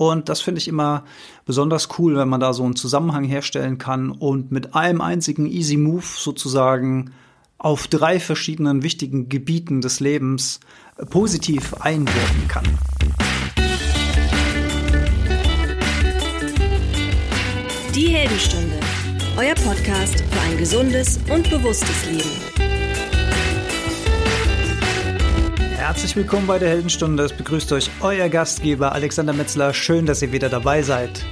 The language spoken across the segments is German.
Und das finde ich immer besonders cool, wenn man da so einen Zusammenhang herstellen kann und mit einem einzigen Easy Move sozusagen auf drei verschiedenen wichtigen Gebieten des Lebens positiv einwirken kann. Die Heldenstunde, euer Podcast für ein gesundes und bewusstes Leben. Herzlich willkommen bei der Heldenstunde. Es begrüßt euch euer Gastgeber Alexander Metzler. Schön, dass ihr wieder dabei seid.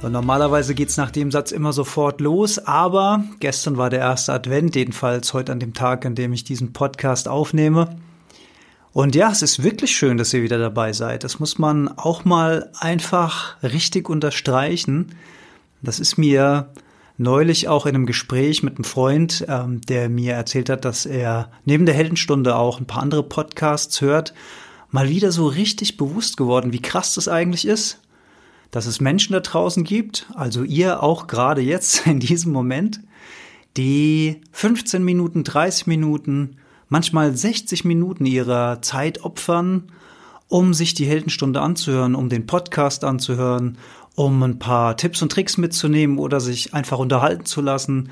Und normalerweise geht's nach dem Satz immer sofort los, aber gestern war der erste Advent, jedenfalls heute an dem Tag, an dem ich diesen Podcast aufnehme. Und ja, es ist wirklich schön, dass ihr wieder dabei seid. Das muss man auch mal einfach richtig unterstreichen. Das ist mir neulich auch in einem Gespräch mit einem Freund, ähm, der mir erzählt hat, dass er neben der Heldenstunde auch ein paar andere Podcasts hört, mal wieder so richtig bewusst geworden, wie krass das eigentlich ist, dass es Menschen da draußen gibt, also ihr auch gerade jetzt in diesem Moment, die 15 Minuten, 30 Minuten manchmal 60 Minuten ihrer Zeit opfern, um sich die Heldenstunde anzuhören, um den Podcast anzuhören, um ein paar Tipps und Tricks mitzunehmen oder sich einfach unterhalten zu lassen.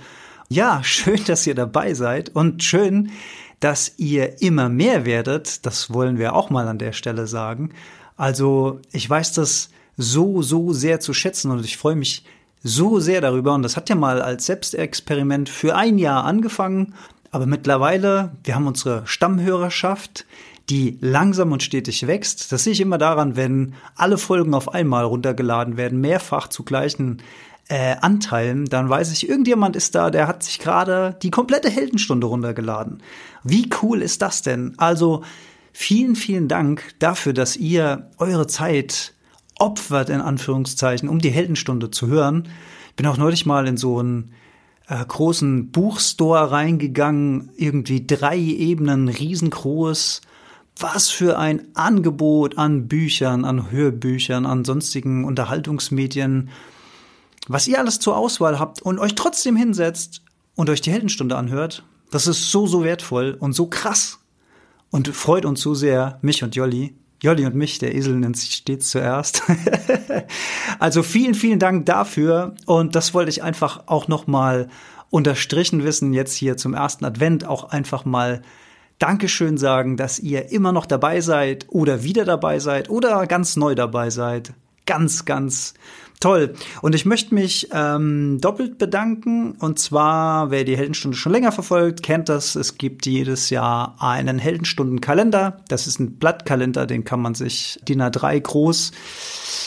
Ja, schön, dass ihr dabei seid und schön, dass ihr immer mehr werdet. Das wollen wir auch mal an der Stelle sagen. Also, ich weiß das so, so sehr zu schätzen und ich freue mich so sehr darüber. Und das hat ja mal als Selbstexperiment für ein Jahr angefangen. Aber mittlerweile, wir haben unsere Stammhörerschaft, die langsam und stetig wächst. Das sehe ich immer daran, wenn alle Folgen auf einmal runtergeladen werden, mehrfach zu gleichen äh, Anteilen, dann weiß ich, irgendjemand ist da, der hat sich gerade die komplette Heldenstunde runtergeladen. Wie cool ist das denn? Also vielen, vielen Dank dafür, dass ihr eure Zeit opfert, in Anführungszeichen, um die Heldenstunde zu hören. Ich bin auch neulich mal in so ein äh, großen Buchstore reingegangen, irgendwie drei Ebenen riesengroß. Was für ein Angebot an Büchern, an Hörbüchern, an sonstigen Unterhaltungsmedien, was ihr alles zur Auswahl habt und euch trotzdem hinsetzt und euch die Heldenstunde anhört. Das ist so, so wertvoll und so krass und freut uns so sehr, mich und Jolli. Jolli und mich, der Esel nennt sich stets zuerst. also vielen, vielen Dank dafür. Und das wollte ich einfach auch nochmal unterstrichen wissen, jetzt hier zum ersten Advent auch einfach mal Dankeschön sagen, dass ihr immer noch dabei seid oder wieder dabei seid oder ganz neu dabei seid. Ganz, ganz Toll. Und ich möchte mich ähm, doppelt bedanken. Und zwar, wer die Heldenstunde schon länger verfolgt, kennt das. Es gibt jedes Jahr einen Heldenstundenkalender. Das ist ein Blattkalender, den kann man sich DIN A3 groß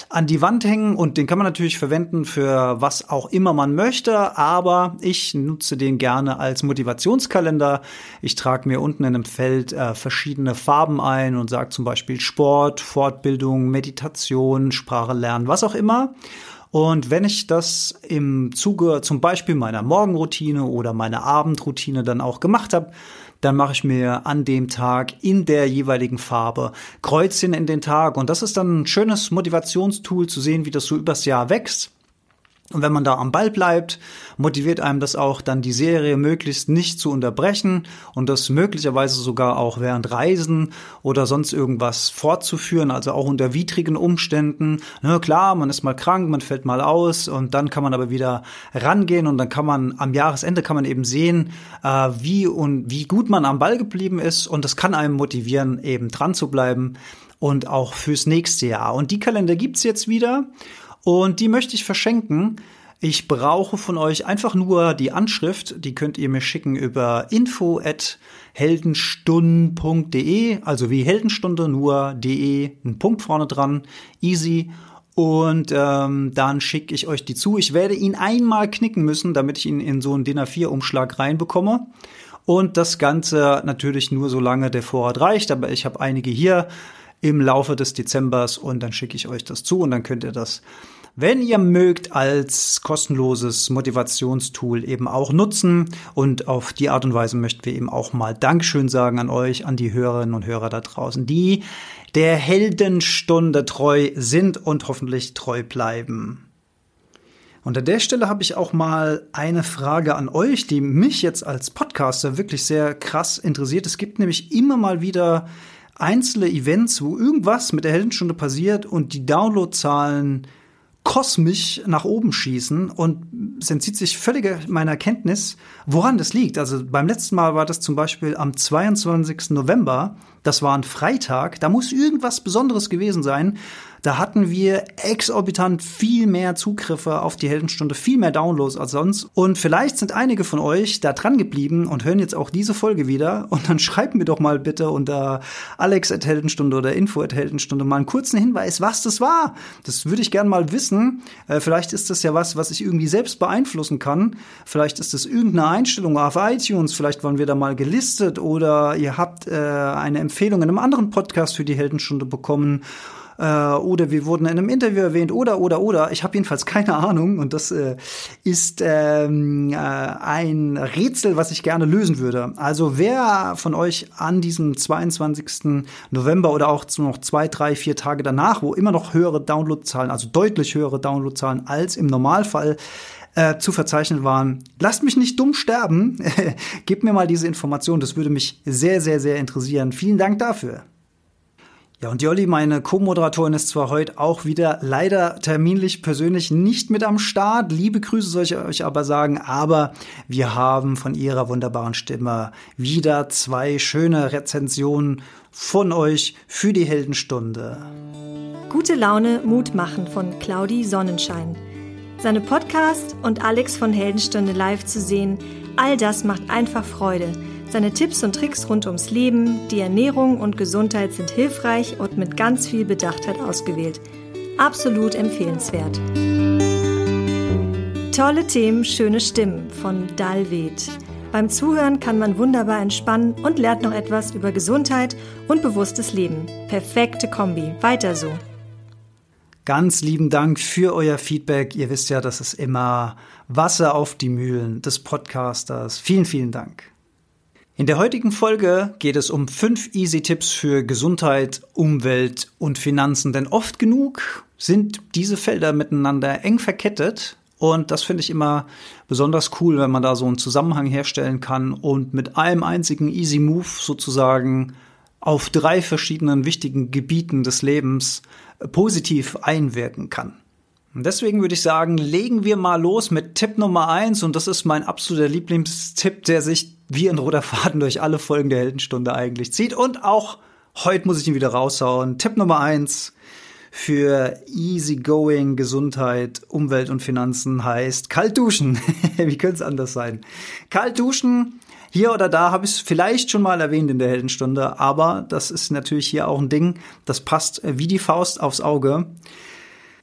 an die Wand hängen und den kann man natürlich verwenden für was auch immer man möchte, aber ich nutze den gerne als Motivationskalender. Ich trage mir unten in einem Feld äh, verschiedene Farben ein und sage zum Beispiel Sport, Fortbildung, Meditation, Sprache lernen, was auch immer. Und wenn ich das im Zuge zum Beispiel meiner Morgenroutine oder meiner Abendroutine dann auch gemacht habe, dann mache ich mir an dem Tag in der jeweiligen Farbe Kreuzchen in den Tag. Und das ist dann ein schönes Motivationstool zu sehen, wie das so übers Jahr wächst. Und wenn man da am Ball bleibt, motiviert einem das auch dann die Serie möglichst nicht zu unterbrechen und das möglicherweise sogar auch während Reisen oder sonst irgendwas fortzuführen, also auch unter widrigen Umständen. Na klar, man ist mal krank, man fällt mal aus und dann kann man aber wieder rangehen und dann kann man am Jahresende kann man eben sehen, äh, wie und wie gut man am Ball geblieben ist und das kann einem motivieren, eben dran zu bleiben und auch fürs nächste Jahr. Und die Kalender gibt's jetzt wieder. Und die möchte ich verschenken. Ich brauche von euch einfach nur die Anschrift, die könnt ihr mir schicken über info at heldenstunden.de, also wie Heldenstunde, nur de, ein Punkt vorne dran, easy. Und ähm, dann schicke ich euch die zu. Ich werde ihn einmal knicken müssen, damit ich ihn in so einen DIN A4-Umschlag reinbekomme. Und das Ganze natürlich nur solange der Vorrat reicht, aber ich habe einige hier im Laufe des Dezembers und dann schicke ich euch das zu und dann könnt ihr das wenn ihr mögt, als kostenloses Motivationstool eben auch nutzen. Und auf die Art und Weise möchten wir eben auch mal Dankeschön sagen an euch, an die Hörerinnen und Hörer da draußen, die der Heldenstunde treu sind und hoffentlich treu bleiben. Und an der Stelle habe ich auch mal eine Frage an euch, die mich jetzt als Podcaster wirklich sehr krass interessiert. Es gibt nämlich immer mal wieder einzelne Events, wo irgendwas mit der Heldenstunde passiert und die Downloadzahlen kosmisch nach oben schießen und es entzieht sich völlig meiner Kenntnis, woran das liegt. Also beim letzten Mal war das zum Beispiel am 22. November, das war ein Freitag, da muss irgendwas Besonderes gewesen sein. Da hatten wir exorbitant viel mehr Zugriffe auf die Heldenstunde, viel mehr Downloads als sonst. Und vielleicht sind einige von euch da dran geblieben und hören jetzt auch diese Folge wieder. Und dann schreibt mir doch mal bitte unter Alex at Heldenstunde oder Info at Heldenstunde mal einen kurzen Hinweis, was das war. Das würde ich gerne mal wissen. Äh, vielleicht ist das ja was, was ich irgendwie selbst beeinflussen kann. Vielleicht ist das irgendeine Einstellung auf iTunes. Vielleicht waren wir da mal gelistet oder ihr habt äh, eine Empfehlung in einem anderen Podcast für die Heldenstunde bekommen äh, oder wir wurden in einem Interview erwähnt oder oder oder. Ich habe jedenfalls keine Ahnung und das äh, ist ähm, äh, ein Rätsel, was ich gerne lösen würde. Also wer von euch an diesem 22. November oder auch noch zwei, drei, vier Tage danach, wo immer noch höhere Downloadzahlen, also deutlich höhere Downloadzahlen als im Normalfall äh, zu verzeichnen waren. Lasst mich nicht dumm sterben. Gebt mir mal diese Information. Das würde mich sehr, sehr, sehr interessieren. Vielen Dank dafür. Ja, und Jolli, meine Co-Moderatorin, ist zwar heute auch wieder leider terminlich persönlich nicht mit am Start. Liebe Grüße soll ich euch aber sagen, aber wir haben von ihrer wunderbaren Stimme wieder zwei schöne Rezensionen von euch für die Heldenstunde. Gute Laune, Mut machen von Claudi Sonnenschein. Seine Podcast und Alex von Heldenstunde live zu sehen, all das macht einfach Freude. Seine Tipps und Tricks rund ums Leben, die Ernährung und Gesundheit sind hilfreich und mit ganz viel Bedachtheit ausgewählt. Absolut empfehlenswert. Tolle Themen, schöne Stimmen von Dalvet. Beim Zuhören kann man wunderbar entspannen und lernt noch etwas über Gesundheit und bewusstes Leben. Perfekte Kombi. Weiter so. Ganz lieben Dank für euer Feedback. Ihr wisst ja, das ist immer Wasser auf die Mühlen des Podcasters. Vielen, vielen Dank. In der heutigen Folge geht es um fünf Easy Tipps für Gesundheit, Umwelt und Finanzen. Denn oft genug sind diese Felder miteinander eng verkettet. Und das finde ich immer besonders cool, wenn man da so einen Zusammenhang herstellen kann und mit einem einzigen Easy Move sozusagen auf drei verschiedenen wichtigen Gebieten des Lebens positiv einwirken kann. Und deswegen würde ich sagen, legen wir mal los mit Tipp Nummer eins und das ist mein absoluter Lieblingstipp, der sich wie ein roter Faden durch alle Folgen der Heldenstunde eigentlich zieht. Und auch heute muss ich ihn wieder raushauen. Tipp Nummer eins für easygoing Gesundheit, Umwelt und Finanzen heißt kalt duschen. wie könnte es anders sein? Kalt duschen. Hier oder da habe ich es vielleicht schon mal erwähnt in der Heldenstunde, aber das ist natürlich hier auch ein Ding, das passt wie die Faust aufs Auge.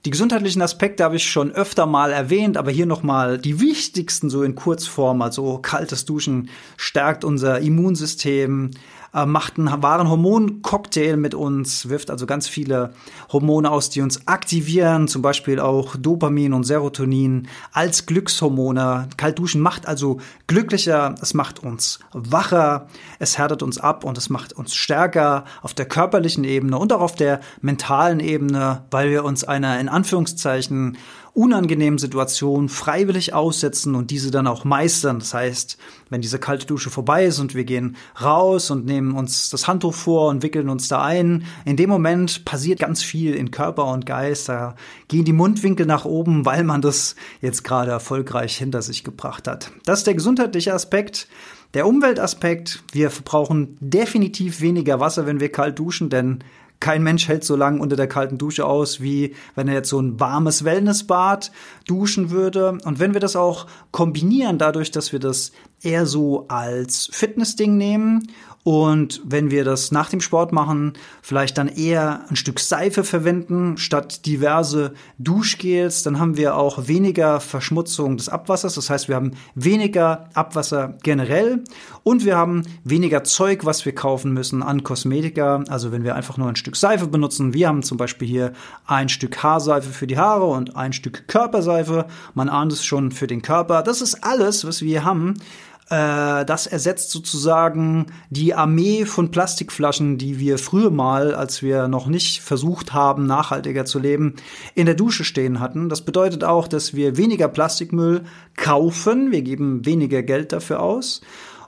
Die gesundheitlichen Aspekte habe ich schon öfter mal erwähnt, aber hier nochmal die wichtigsten so in Kurzform. Also kaltes Duschen stärkt unser Immunsystem, äh, macht einen wahren Hormoncocktail mit uns, wirft also ganz viele Hormone aus, die uns aktivieren, zum Beispiel auch Dopamin und Serotonin als Glückshormone. Kaltduschen macht also glücklicher, es macht uns wacher, es härtet uns ab und es macht uns stärker auf der körperlichen Ebene und auch auf der mentalen Ebene, weil wir uns einer in Anführungszeichen unangenehmen Situationen freiwillig aussetzen und diese dann auch meistern. Das heißt, wenn diese kalte Dusche vorbei ist und wir gehen raus und nehmen uns das Handtuch vor und wickeln uns da ein, in dem Moment passiert ganz viel in Körper und Geist. Da gehen die Mundwinkel nach oben, weil man das jetzt gerade erfolgreich hinter sich gebracht hat. Das ist der gesundheitliche Aspekt. Der Umweltaspekt, wir verbrauchen definitiv weniger Wasser, wenn wir kalt duschen, denn kein Mensch hält so lange unter der kalten Dusche aus, wie wenn er jetzt so ein warmes Wellnessbad duschen würde. Und wenn wir das auch kombinieren, dadurch, dass wir das eher so als Fitnessding nehmen und wenn wir das nach dem Sport machen, vielleicht dann eher ein Stück Seife verwenden statt diverse Duschgels, dann haben wir auch weniger Verschmutzung des Abwassers. Das heißt, wir haben weniger Abwasser generell und wir haben weniger Zeug, was wir kaufen müssen an Kosmetika. Also wenn wir einfach nur ein Stück Seife benutzen. Wir haben zum Beispiel hier ein Stück Haarseife für die Haare und ein Stück Körperseife. Man ahnt es schon für den Körper. Das ist alles, was wir haben Äh, das ersetzt sozusagen die Armee von Plastikflaschen, die wir früher mal, als wir noch nicht versucht haben, nachhaltiger zu leben, in der Dusche stehen hatten. Das bedeutet auch, dass wir weniger Plastikmüll kaufen. Wir geben weniger Geld dafür aus.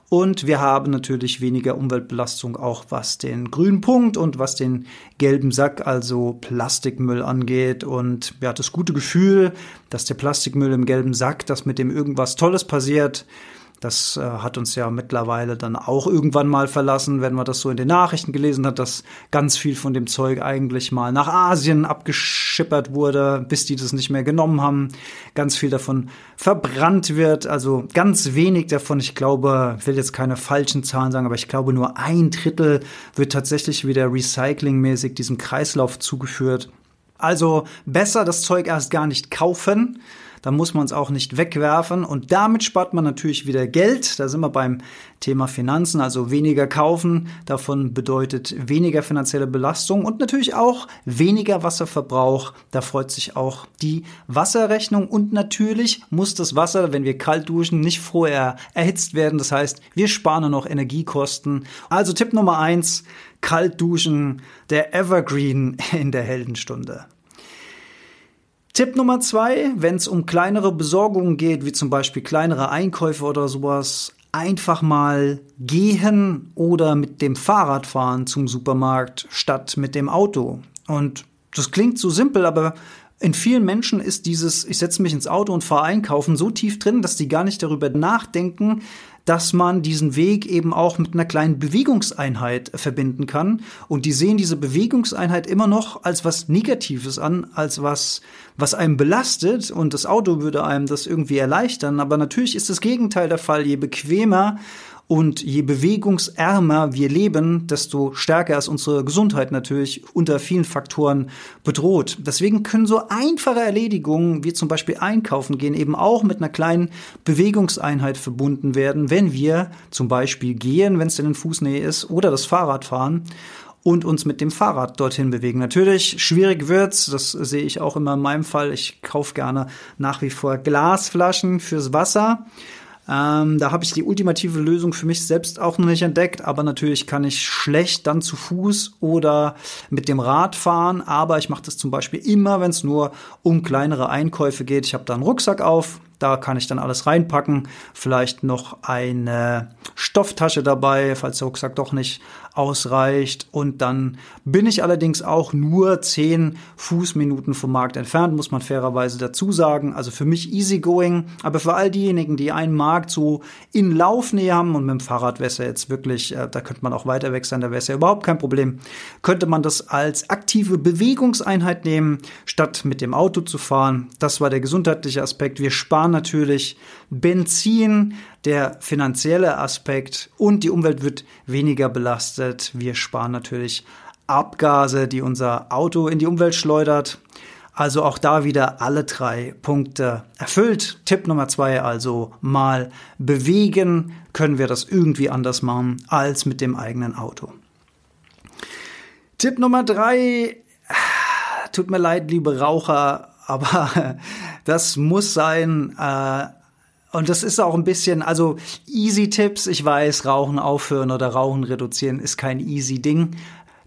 Und wir haben natürlich weniger Umweltbelastung auch was den grünen Punkt und was den gelben Sack, also Plastikmüll angeht. Und wir hatten das gute Gefühl, dass der Plastikmüll im gelben Sack, dass mit dem irgendwas Tolles passiert, das äh, hat uns ja mittlerweile dann auch irgendwann mal verlassen, wenn man das so in den Nachrichten gelesen hat, dass ganz viel von dem Zeug eigentlich mal nach Asien abgeschippert wurde, bis die das nicht mehr genommen haben. Ganz viel davon verbrannt wird, also ganz wenig davon. Ich glaube, ich will jetzt keine falschen Zahlen sagen, aber ich glaube nur ein Drittel wird tatsächlich wieder recyclingmäßig diesem Kreislauf zugeführt. Also besser das Zeug erst gar nicht kaufen, dann muss man es auch nicht wegwerfen und damit spart man natürlich wieder Geld. Da sind wir beim Thema Finanzen, also weniger kaufen. Davon bedeutet weniger finanzielle Belastung und natürlich auch weniger Wasserverbrauch. Da freut sich auch die Wasserrechnung und natürlich muss das Wasser, wenn wir kalt duschen, nicht vorher erhitzt werden. Das heißt, wir sparen noch Energiekosten. Also Tipp Nummer eins, kalt duschen, der Evergreen in der Heldenstunde. Tipp Nummer zwei, wenn es um kleinere Besorgungen geht, wie zum Beispiel kleinere Einkäufe oder sowas, einfach mal gehen oder mit dem Fahrrad fahren zum Supermarkt statt mit dem Auto. Und das klingt so simpel, aber in vielen Menschen ist dieses, ich setze mich ins Auto und fahre einkaufen, so tief drin, dass die gar nicht darüber nachdenken, dass man diesen Weg eben auch mit einer kleinen Bewegungseinheit verbinden kann. Und die sehen diese Bewegungseinheit immer noch als was Negatives an, als was, was einem belastet. Und das Auto würde einem das irgendwie erleichtern. Aber natürlich ist das Gegenteil der Fall. Je bequemer und je bewegungsärmer wir leben, desto stärker ist unsere Gesundheit natürlich unter vielen Faktoren bedroht. Deswegen können so einfache Erledigungen wie zum Beispiel einkaufen gehen eben auch mit einer kleinen Bewegungseinheit verbunden werden, wenn wir zum Beispiel gehen, wenn es denn in Fußnähe ist, oder das Fahrrad fahren und uns mit dem Fahrrad dorthin bewegen. Natürlich, schwierig wird's, das sehe ich auch immer in meinem Fall. Ich kaufe gerne nach wie vor Glasflaschen fürs Wasser. Ähm, da habe ich die ultimative Lösung für mich selbst auch noch nicht entdeckt, aber natürlich kann ich schlecht dann zu Fuß oder mit dem Rad fahren, aber ich mache das zum Beispiel immer, wenn es nur um kleinere Einkäufe geht. Ich habe da einen Rucksack auf, da kann ich dann alles reinpacken, vielleicht noch eine Stofftasche dabei, falls der Rucksack doch nicht ausreicht. Und dann bin ich allerdings auch nur zehn Fußminuten vom Markt entfernt, muss man fairerweise dazu sagen. Also für mich easygoing, aber für all diejenigen, die einen Markt so in Laufnähe haben und mit dem Fahrrad wäre jetzt wirklich, äh, da könnte man auch weiter weg sein, da wäre es ja überhaupt kein Problem, könnte man das als aktive Bewegungseinheit nehmen, statt mit dem Auto zu fahren. Das war der gesundheitliche Aspekt. Wir sparen natürlich Benzin, der finanzielle Aspekt und die Umwelt wird weniger belastet. Wir sparen natürlich Abgase, die unser Auto in die Umwelt schleudert. Also auch da wieder alle drei Punkte erfüllt. Tipp Nummer zwei, also mal bewegen, können wir das irgendwie anders machen als mit dem eigenen Auto. Tipp Nummer drei, tut mir leid, liebe Raucher, aber das muss sein, äh, und das ist auch ein bisschen, also easy Tipps, ich weiß, Rauchen aufhören oder Rauchen reduzieren ist kein easy Ding.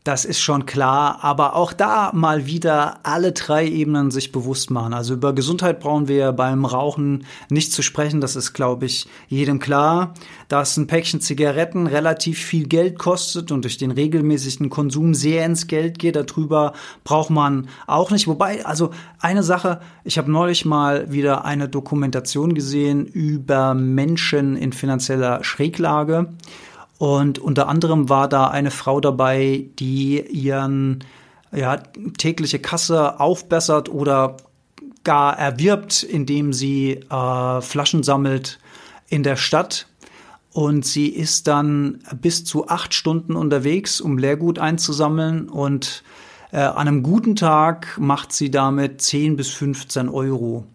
Das ist schon klar, aber auch da mal wieder alle drei Ebenen sich bewusst machen. Also über Gesundheit brauchen wir beim Rauchen nicht zu sprechen, das ist, glaube ich, jedem klar. Dass ein Päckchen Zigaretten relativ viel Geld kostet und durch den regelmäßigen Konsum sehr ins Geld geht, darüber braucht man auch nicht. Wobei, also eine Sache, ich habe neulich mal wieder eine Dokumentation gesehen über Menschen in finanzieller Schräglage. Und unter anderem war da eine Frau dabei, die ihren ja, tägliche Kasse aufbessert oder gar erwirbt, indem sie äh, Flaschen sammelt in der Stadt. Und sie ist dann bis zu acht Stunden unterwegs, um Leergut einzusammeln. Und äh, an einem guten Tag macht sie damit 10 bis 15 Euro.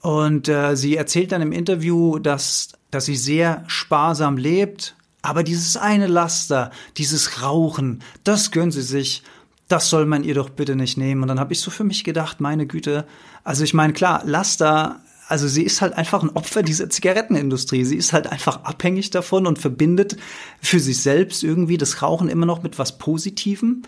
Und äh, sie erzählt dann im Interview, dass, dass sie sehr sparsam lebt, aber dieses eine Laster, dieses Rauchen, das gönnen sie sich. Das soll man ihr doch bitte nicht nehmen. Und dann habe ich so für mich gedacht, meine Güte. Also ich meine, klar, Laster also sie ist halt einfach ein Opfer dieser Zigarettenindustrie. Sie ist halt einfach abhängig davon und verbindet für sich selbst irgendwie das Rauchen immer noch mit was Positivem.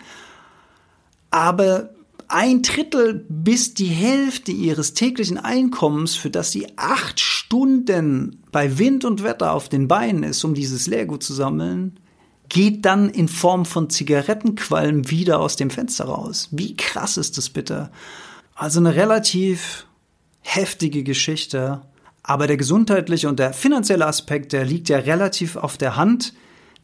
Aber ein Drittel bis die Hälfte ihres täglichen Einkommens, für das sie acht Stunden bei Wind und Wetter auf den Beinen ist, um dieses Leergut zu sammeln, geht dann in Form von Zigarettenqualm wieder aus dem Fenster raus. Wie krass ist das bitte? Also eine relativ heftige Geschichte. Aber der gesundheitliche und der finanzielle Aspekt, der liegt ja relativ auf der Hand.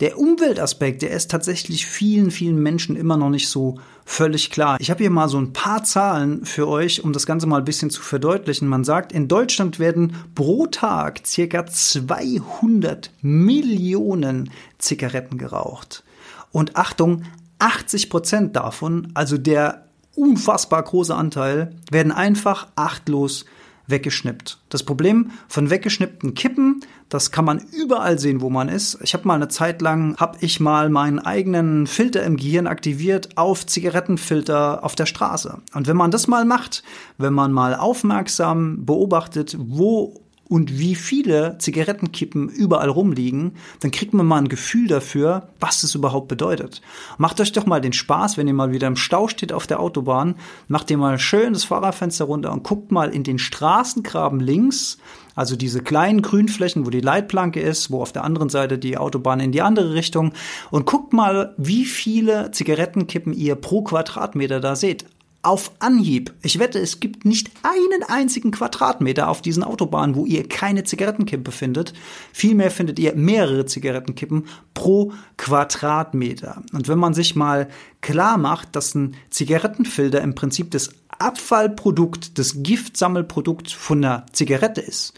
Der Umweltaspekt, der ist tatsächlich vielen, vielen Menschen immer noch nicht so völlig klar. Ich habe hier mal so ein paar Zahlen für euch, um das Ganze mal ein bisschen zu verdeutlichen. Man sagt, in Deutschland werden pro Tag circa 200 Millionen Zigaretten geraucht. Und Achtung, 80 Prozent davon, also der unfassbar große Anteil, werden einfach achtlos weggeschnippt. Das Problem von weggeschnippten Kippen, das kann man überall sehen, wo man ist. Ich habe mal eine Zeit lang, habe ich mal meinen eigenen Filter im Gehirn aktiviert auf Zigarettenfilter auf der Straße. Und wenn man das mal macht, wenn man mal aufmerksam beobachtet, wo und wie viele Zigarettenkippen überall rumliegen, dann kriegt man mal ein Gefühl dafür, was es überhaupt bedeutet. Macht euch doch mal den Spaß, wenn ihr mal wieder im Stau steht auf der Autobahn, macht ihr mal schön das Fahrerfenster runter und guckt mal in den Straßengraben links, also diese kleinen Grünflächen, wo die Leitplanke ist, wo auf der anderen Seite die Autobahn in die andere Richtung. Und guckt mal, wie viele Zigarettenkippen ihr pro Quadratmeter da seht auf Anhieb. Ich wette, es gibt nicht einen einzigen Quadratmeter auf diesen Autobahnen, wo ihr keine Zigarettenkippe findet. Vielmehr findet ihr mehrere Zigarettenkippen pro Quadratmeter. Und wenn man sich mal klar macht, dass ein Zigarettenfilter im Prinzip das Abfallprodukt, das Giftsammelprodukt von einer Zigarette ist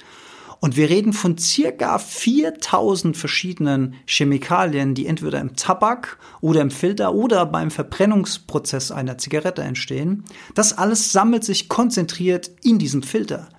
und wir reden von circa 4000 verschiedenen Chemikalien, die entweder im Tabak oder im Filter oder beim Verbrennungsprozess einer Zigarette entstehen. Das alles sammelt sich konzentriert in diesem Filter.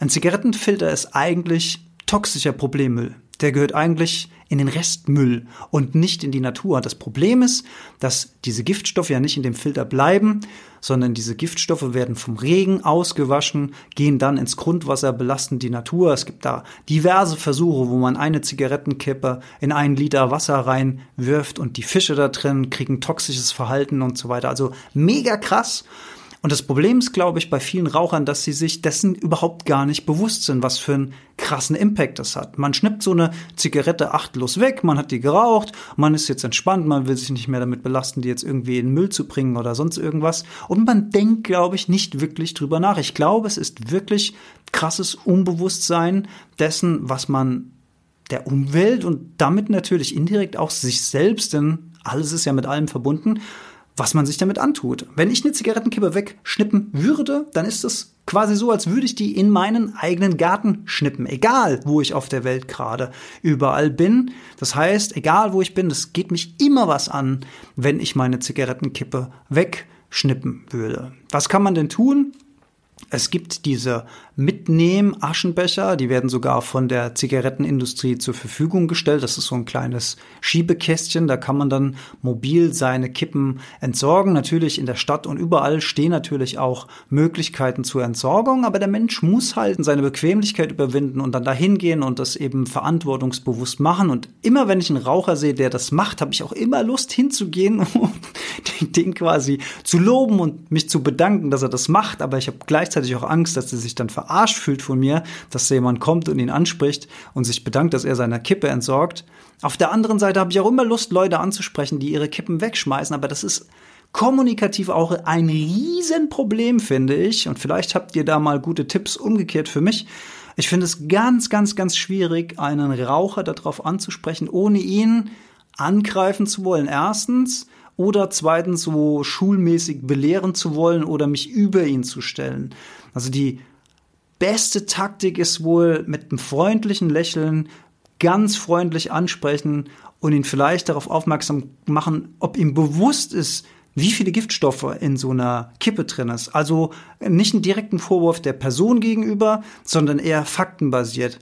Ein Zigarettenfilter ist eigentlich toxischer Problemmüll. Der gehört eigentlich in den Restmüll und nicht in die Natur. Das Problem ist, dass diese Giftstoffe ja nicht in dem Filter bleiben, sondern diese Giftstoffe werden vom Regen ausgewaschen, gehen dann ins Grundwasser, belasten die Natur. Es gibt da diverse Versuche, wo man eine Zigarettenkippe in einen Liter Wasser reinwirft und die Fische da drin kriegen toxisches Verhalten und so weiter. Also mega krass. Und das Problem ist, glaube ich, bei vielen Rauchern, dass sie sich dessen überhaupt gar nicht bewusst sind, was für einen krassen Impact das hat. Man schnippt so eine Zigarette achtlos weg, man hat die geraucht, man ist jetzt entspannt, man will sich nicht mehr damit belasten, die jetzt irgendwie in den Müll zu bringen oder sonst irgendwas. Und man denkt, glaube ich, nicht wirklich drüber nach. Ich glaube, es ist wirklich krasses Unbewusstsein dessen, was man der Umwelt und damit natürlich indirekt auch sich selbst, denn alles ist ja mit allem verbunden, was man sich damit antut. Wenn ich eine Zigarettenkippe wegschnippen würde, dann ist es quasi so, als würde ich die in meinen eigenen Garten schnippen. Egal, wo ich auf der Welt gerade überall bin. Das heißt, egal wo ich bin, es geht mich immer was an, wenn ich meine Zigarettenkippe wegschnippen würde. Was kann man denn tun? Es gibt diese Mitnehm-Aschenbecher, die werden sogar von der Zigarettenindustrie zur Verfügung gestellt. Das ist so ein kleines Schiebekästchen, da kann man dann mobil seine Kippen entsorgen. Natürlich in der Stadt und überall stehen natürlich auch Möglichkeiten zur Entsorgung, aber der Mensch muss halt seine Bequemlichkeit überwinden und dann dahin gehen und das eben verantwortungsbewusst machen. Und immer wenn ich einen Raucher sehe, der das macht, habe ich auch immer Lust hinzugehen und den quasi zu loben und mich zu bedanken, dass er das macht. Aber ich habe gleichzeitig auch Angst, dass er sich dann verarscht fühlt von mir, dass jemand kommt und ihn anspricht und sich bedankt, dass er seine Kippe entsorgt. Auf der anderen Seite habe ich auch immer Lust, Leute anzusprechen, die ihre Kippen wegschmeißen, aber das ist kommunikativ auch ein Riesenproblem, finde ich. Und vielleicht habt ihr da mal gute Tipps umgekehrt für mich. Ich finde es ganz, ganz, ganz schwierig, einen Raucher darauf anzusprechen, ohne ihn angreifen zu wollen. Erstens oder zweitens so schulmäßig belehren zu wollen oder mich über ihn zu stellen. Also die beste Taktik ist wohl mit einem freundlichen Lächeln ganz freundlich ansprechen und ihn vielleicht darauf aufmerksam machen, ob ihm bewusst ist, wie viele Giftstoffe in so einer Kippe drin ist. Also nicht einen direkten Vorwurf der Person gegenüber, sondern eher faktenbasiert.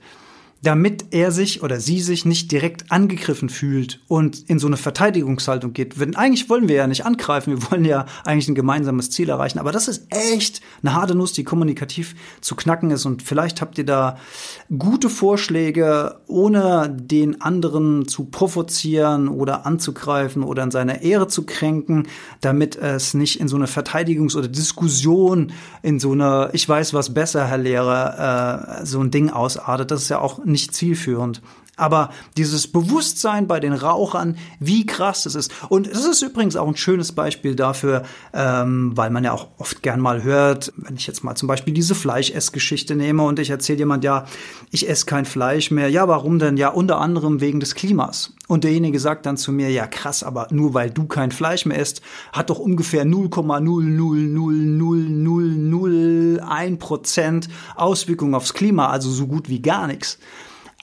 Damit er sich oder sie sich nicht direkt angegriffen fühlt und in so eine Verteidigungshaltung geht. Wenn, eigentlich wollen wir ja nicht angreifen, wir wollen ja eigentlich ein gemeinsames Ziel erreichen, aber das ist echt eine harte Nuss, die kommunikativ zu knacken ist und vielleicht habt ihr da gute Vorschläge, ohne den anderen zu provozieren oder anzugreifen oder in seiner Ehre zu kränken, damit es nicht in so eine Verteidigungs- oder Diskussion, in so eine Ich weiß was besser, Herr Lehrer, äh, so ein Ding ausartet. Das ist ja auch nicht zielführend. Aber dieses Bewusstsein bei den Rauchern, wie krass das ist. Und das ist übrigens auch ein schönes Beispiel dafür, ähm, weil man ja auch oft gern mal hört, wenn ich jetzt mal zum Beispiel diese Fleischessgeschichte nehme und ich erzähle jemand, ja, ich esse kein Fleisch mehr. Ja, warum denn? Ja, unter anderem wegen des Klimas. Und derjenige sagt dann zu mir, ja krass, aber nur weil du kein Fleisch mehr isst, hat doch ungefähr 0,0000001 Prozent Auswirkung aufs Klima, also so gut wie gar nichts.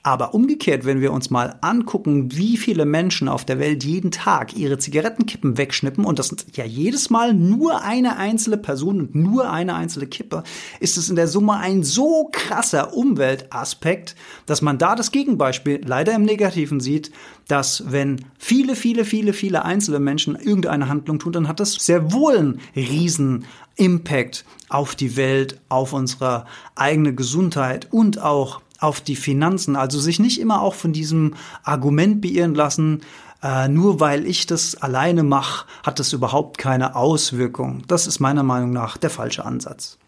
Aber umgekehrt, wenn wir uns mal angucken, wie viele Menschen auf der Welt jeden Tag ihre Zigarettenkippen wegschnippen, und das sind ja jedes Mal nur eine einzelne Person und nur eine einzelne Kippe, ist es in der Summe ein so krasser Umweltaspekt, dass man da das Gegenbeispiel leider im Negativen sieht, dass wenn viele, viele, viele, viele einzelne Menschen irgendeine Handlung tun, dann hat das sehr wohl einen riesen Impact auf die Welt, auf unsere eigene Gesundheit und auch auf die Finanzen. Also sich nicht immer auch von diesem Argument beirren lassen, äh, nur weil ich das alleine mache, hat das überhaupt keine Auswirkung. Das ist meiner Meinung nach der falsche Ansatz.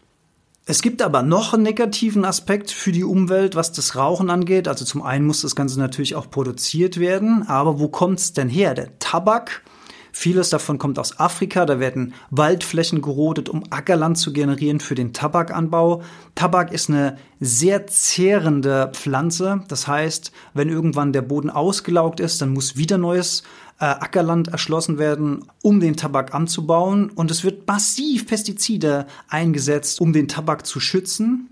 Es gibt aber noch einen negativen Aspekt für die Umwelt, was das Rauchen angeht. Also zum einen muss das Ganze natürlich auch produziert werden, aber wo kommt es denn her? Der Tabak Vieles davon kommt aus Afrika, da werden Waldflächen gerodet, um Ackerland zu generieren für den Tabakanbau. Tabak ist eine sehr zehrende Pflanze, das heißt, wenn irgendwann der Boden ausgelaugt ist, dann muss wieder neues äh, Ackerland erschlossen werden, um den Tabak anzubauen und es wird massiv Pestizide eingesetzt, um den Tabak zu schützen.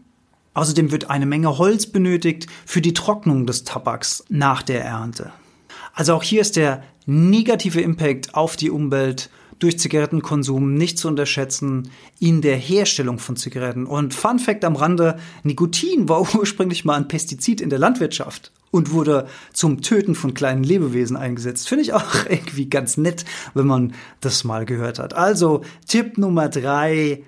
Außerdem wird eine Menge Holz benötigt für die Trocknung des Tabaks nach der Ernte. Also auch hier ist der negative Impact auf die Umwelt durch Zigarettenkonsum nicht zu unterschätzen in der Herstellung von Zigaretten. Und Fun Fact am Rande, Nikotin war ursprünglich mal ein Pestizid in der Landwirtschaft und wurde zum Töten von kleinen Lebewesen eingesetzt. Finde ich auch irgendwie ganz nett, wenn man das mal gehört hat. Also Tipp Nummer drei,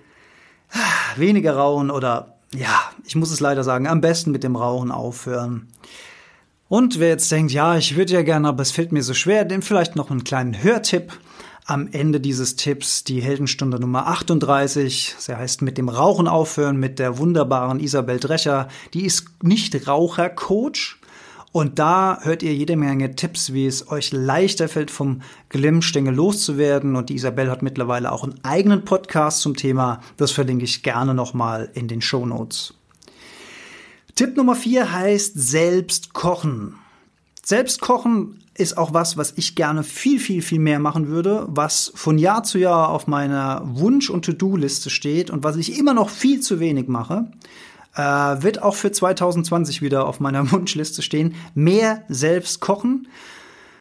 weniger rauchen oder ja, ich muss es leider sagen, am besten mit dem Rauchen aufhören. Und wer jetzt denkt, ja, ich würde ja gerne, aber es fällt mir so schwer, dem vielleicht noch einen kleinen Hörtipp am Ende dieses Tipps, die Heldenstunde Nummer 38. Sie heißt mit dem Rauchen aufhören mit der wunderbaren Isabel Drecher. Die ist nicht Rauchercoach. Und da hört ihr jede Menge Tipps, wie es euch leichter fällt, vom Glimmstängel loszuwerden. Und die Isabel hat mittlerweile auch einen eigenen Podcast zum Thema. Das verlinke ich gerne nochmal in den Show Notes. Tipp Nummer vier heißt selbst kochen. Selbst kochen ist auch was, was ich gerne viel, viel, viel mehr machen würde, was von Jahr zu Jahr auf meiner Wunsch- und To-Do-Liste steht und was ich immer noch viel zu wenig mache, äh, wird auch für 2020 wieder auf meiner Wunschliste stehen. Mehr selbst kochen.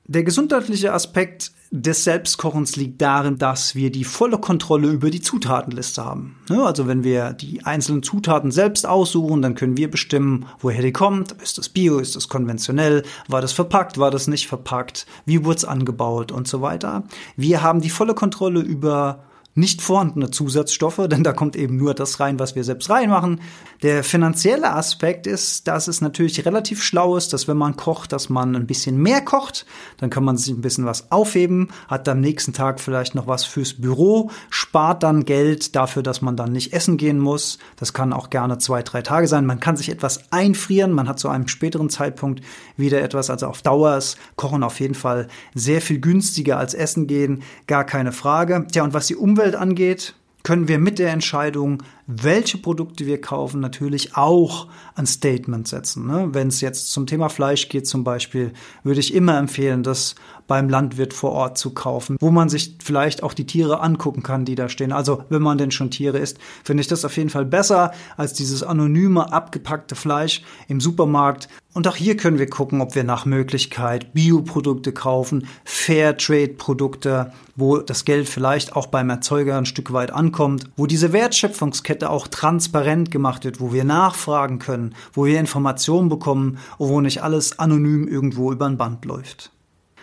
Der gesundheitliche Aspekt des Selbstkochens liegt darin, dass wir die volle Kontrolle über die Zutatenliste haben. Also wenn wir die einzelnen Zutaten selbst aussuchen, dann können wir bestimmen, woher die kommt. Ist das bio, ist das konventionell, war das verpackt, war das nicht verpackt, wie wurde es angebaut und so weiter. Wir haben die volle Kontrolle über nicht vorhandene Zusatzstoffe, denn da kommt eben nur das rein, was wir selbst reinmachen. Der finanzielle Aspekt ist, dass es natürlich relativ schlau ist, dass wenn man kocht, dass man ein bisschen mehr kocht, dann kann man sich ein bisschen was aufheben, hat am nächsten Tag vielleicht noch was fürs Büro, spart dann Geld dafür, dass man dann nicht essen gehen muss. Das kann auch gerne zwei, drei Tage sein. Man kann sich etwas einfrieren, man hat zu einem späteren Zeitpunkt wieder etwas, also auf Dauer ist Kochen auf jeden Fall sehr viel günstiger als Essen gehen, gar keine Frage. Tja, und was die Umwelt Umwelt angeht, können wir mit der Entscheidung, welche Produkte wir kaufen, natürlich auch ein Statement setzen. Ne? Wenn es jetzt zum Thema Fleisch geht zum Beispiel, würde ich immer empfehlen, das beim Landwirt vor Ort zu kaufen, wo man sich vielleicht auch die Tiere angucken kann, die da stehen. Also wenn man denn schon Tiere isst, finde ich das auf jeden Fall besser als dieses anonyme, abgepackte Fleisch im Supermarkt. Und auch hier können wir gucken, ob wir nach Möglichkeit Bioprodukte kaufen, Fairtrade-Produkte, wo das Geld vielleicht auch beim Erzeuger ein Stück weit ankommt, wo diese Wertschöpfungskette Lieferkette auch transparent gemacht wird, wo wir nachfragen können, wo wir Informationen bekommen, wo nicht alles anonym irgendwo über ein Band läuft.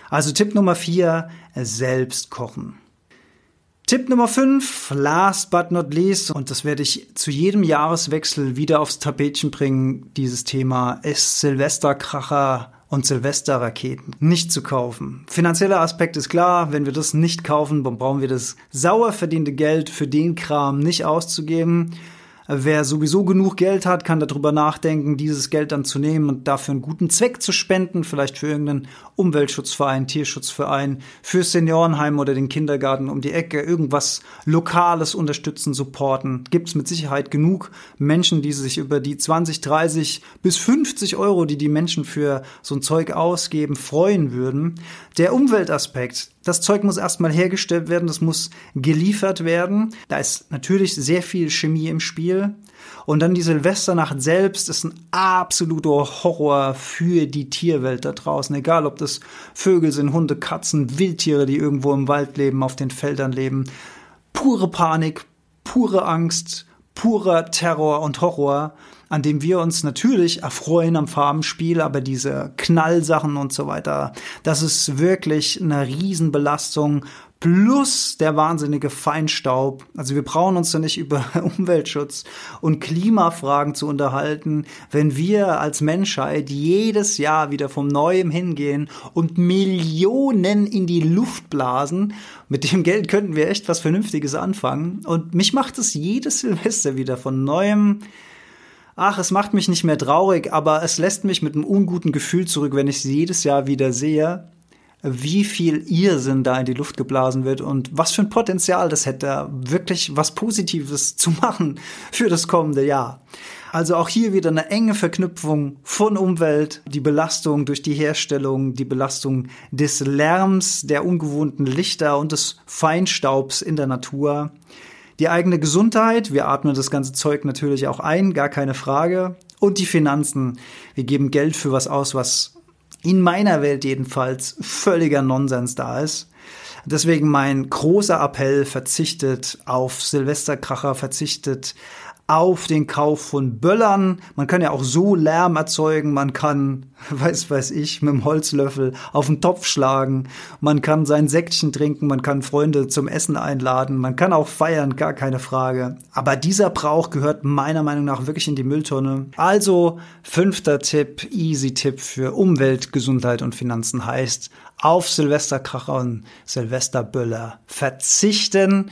Also Tipp Nummer vier, selbst kochen. Tipp Nummer 5, last but not least, und das werde ich zu jedem Jahreswechsel wieder aufs Tapetchen bringen, dieses Thema ist Silvesterkracher und Silvesterraketen nicht zu kaufen. Finanzieller Aspekt ist klar, wenn wir das nicht kaufen, dann brauchen wir das sauer verdiente Geld für den Kram nicht auszugeben. Wer sowieso genug Geld hat, kann darüber nachdenken, dieses Geld dann zu nehmen und dafür einen guten Zweck zu spenden, vielleicht für irgendeinen Umweltschutzverein, Tierschutzverein, für Seniorenheim oder den Kindergarten um die Ecke, irgendwas Lokales unterstützen, supporten. Gibt es mit Sicherheit genug Menschen, die sich über die 20, 30 bis 50 Euro, die die Menschen für so ein Zeug ausgeben, freuen würden. Der Umweltaspekt, das Zeug muss erstmal hergestellt werden, das muss geliefert werden. Da ist natürlich sehr viel Chemie im Spiel. Und dann die Silvesternacht selbst ist ein absoluter Horror für die Tierwelt da draußen. Egal, ob das Vögel sind, Hunde, Katzen, Wildtiere, die irgendwo im Wald leben, auf den Feldern leben. Pure Panik, pure Angst, purer Terror und Horror an dem wir uns natürlich erfreuen am Farbenspiel, aber diese Knallsachen und so weiter, das ist wirklich eine Riesenbelastung plus der wahnsinnige Feinstaub. Also wir brauchen uns da nicht über Umweltschutz und Klimafragen zu unterhalten, wenn wir als Menschheit jedes Jahr wieder vom Neuem hingehen und Millionen in die Luft blasen. Mit dem Geld könnten wir echt was Vernünftiges anfangen. Und mich macht es jedes Silvester wieder von Neuem ach, es macht mich nicht mehr traurig, aber es lässt mich mit einem unguten Gefühl zurück, wenn ich sie jedes Jahr wieder sehe, wie viel Irrsinn da in die Luft geblasen wird und was für ein Potenzial das hätte, wirklich was Positives zu machen für das kommende Jahr. Also auch hier wieder eine enge Verknüpfung von Umwelt, die Belastung durch die Herstellung, die Belastung des Lärms, der ungewohnten Lichter und des Feinstaubs in der Natur. Die eigene Gesundheit, wir atmen das ganze Zeug natürlich auch ein, gar keine Frage. Und die Finanzen, wir geben Geld für was aus, was in meiner Welt jedenfalls völliger Nonsens da ist. Deswegen mein großer Appell, verzichtet auf Silvesterkracher, verzichtet auf den Kauf von Böllern. Man kann ja auch so Lärm erzeugen. Man kann, weiß weiß ich, mit dem Holzlöffel auf den Topf schlagen. Man kann sein Säckchen trinken. Man kann Freunde zum Essen einladen. Man kann auch feiern, gar keine Frage. Aber dieser Brauch gehört meiner Meinung nach wirklich in die Mülltonne. Also fünfter Tipp, easy Tipp für Umwelt, Gesundheit und Finanzen heißt auf Silvesterkracher und Silvesterböller verzichten.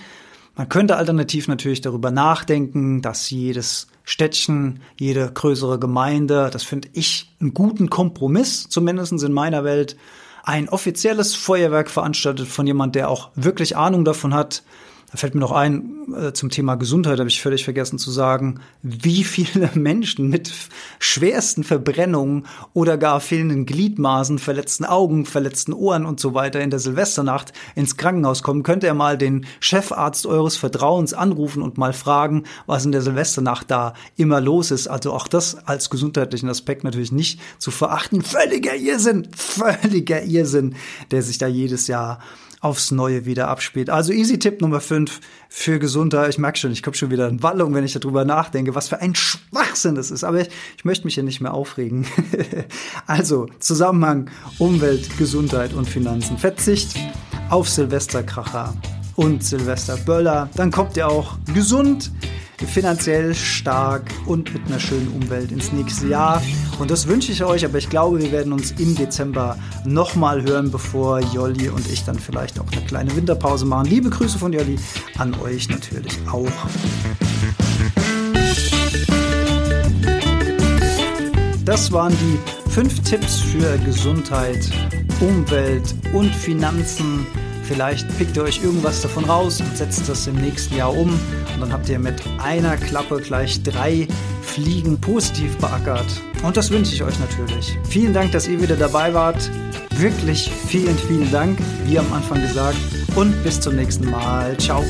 Man könnte alternativ natürlich darüber nachdenken, dass jedes Städtchen, jede größere Gemeinde, das finde ich einen guten Kompromiss, zumindest in meiner Welt, ein offizielles Feuerwerk veranstaltet von jemand, der auch wirklich Ahnung davon hat, da fällt mir noch ein, äh, zum Thema Gesundheit habe ich völlig vergessen zu sagen, wie viele Menschen mit schwersten Verbrennungen oder gar fehlenden Gliedmaßen, verletzten Augen, verletzten Ohren und so weiter in der Silvesternacht ins Krankenhaus kommen. Könnt ihr mal den Chefarzt eures Vertrauens anrufen und mal fragen, was in der Silvesternacht da immer los ist. Also auch das als gesundheitlichen Aspekt natürlich nicht zu verachten. Völliger Irrsinn, völliger Irrsinn, der sich da jedes Jahr aufs Neue wieder abspielt. Also easy Tipp Nummer 5 für Gesundheit. Ich merke schon, ich komme schon wieder in Wallung, wenn ich darüber nachdenke, was für ein Schwachsinn das ist. Aber ich, ich möchte mich ja nicht mehr aufregen. also Zusammenhang Umwelt, Gesundheit und Finanzen. Verzicht auf Silvesterkracher und Silvesterböller. Dann kommt ihr auch gesund finanziell stark und mit einer schönen Umwelt ins nächste Jahr. Und das wünsche ich euch, aber ich glaube, wir werden uns im Dezember nochmal hören, bevor Jolli und ich dann vielleicht auch eine kleine Winterpause machen. Liebe Grüße von Jolli an euch natürlich auch. Das waren die fünf Tipps für Gesundheit, Umwelt und Finanzen Vielleicht pickt ihr euch irgendwas davon raus und setzt das im nächsten Jahr um. Und dann habt ihr mit einer Klappe gleich drei Fliegen positiv beackert. Und das wünsche ich euch natürlich. Vielen Dank, dass ihr wieder dabei wart. Wirklich vielen, vielen Dank, wie am Anfang gesagt. Und bis zum nächsten Mal. Ciao.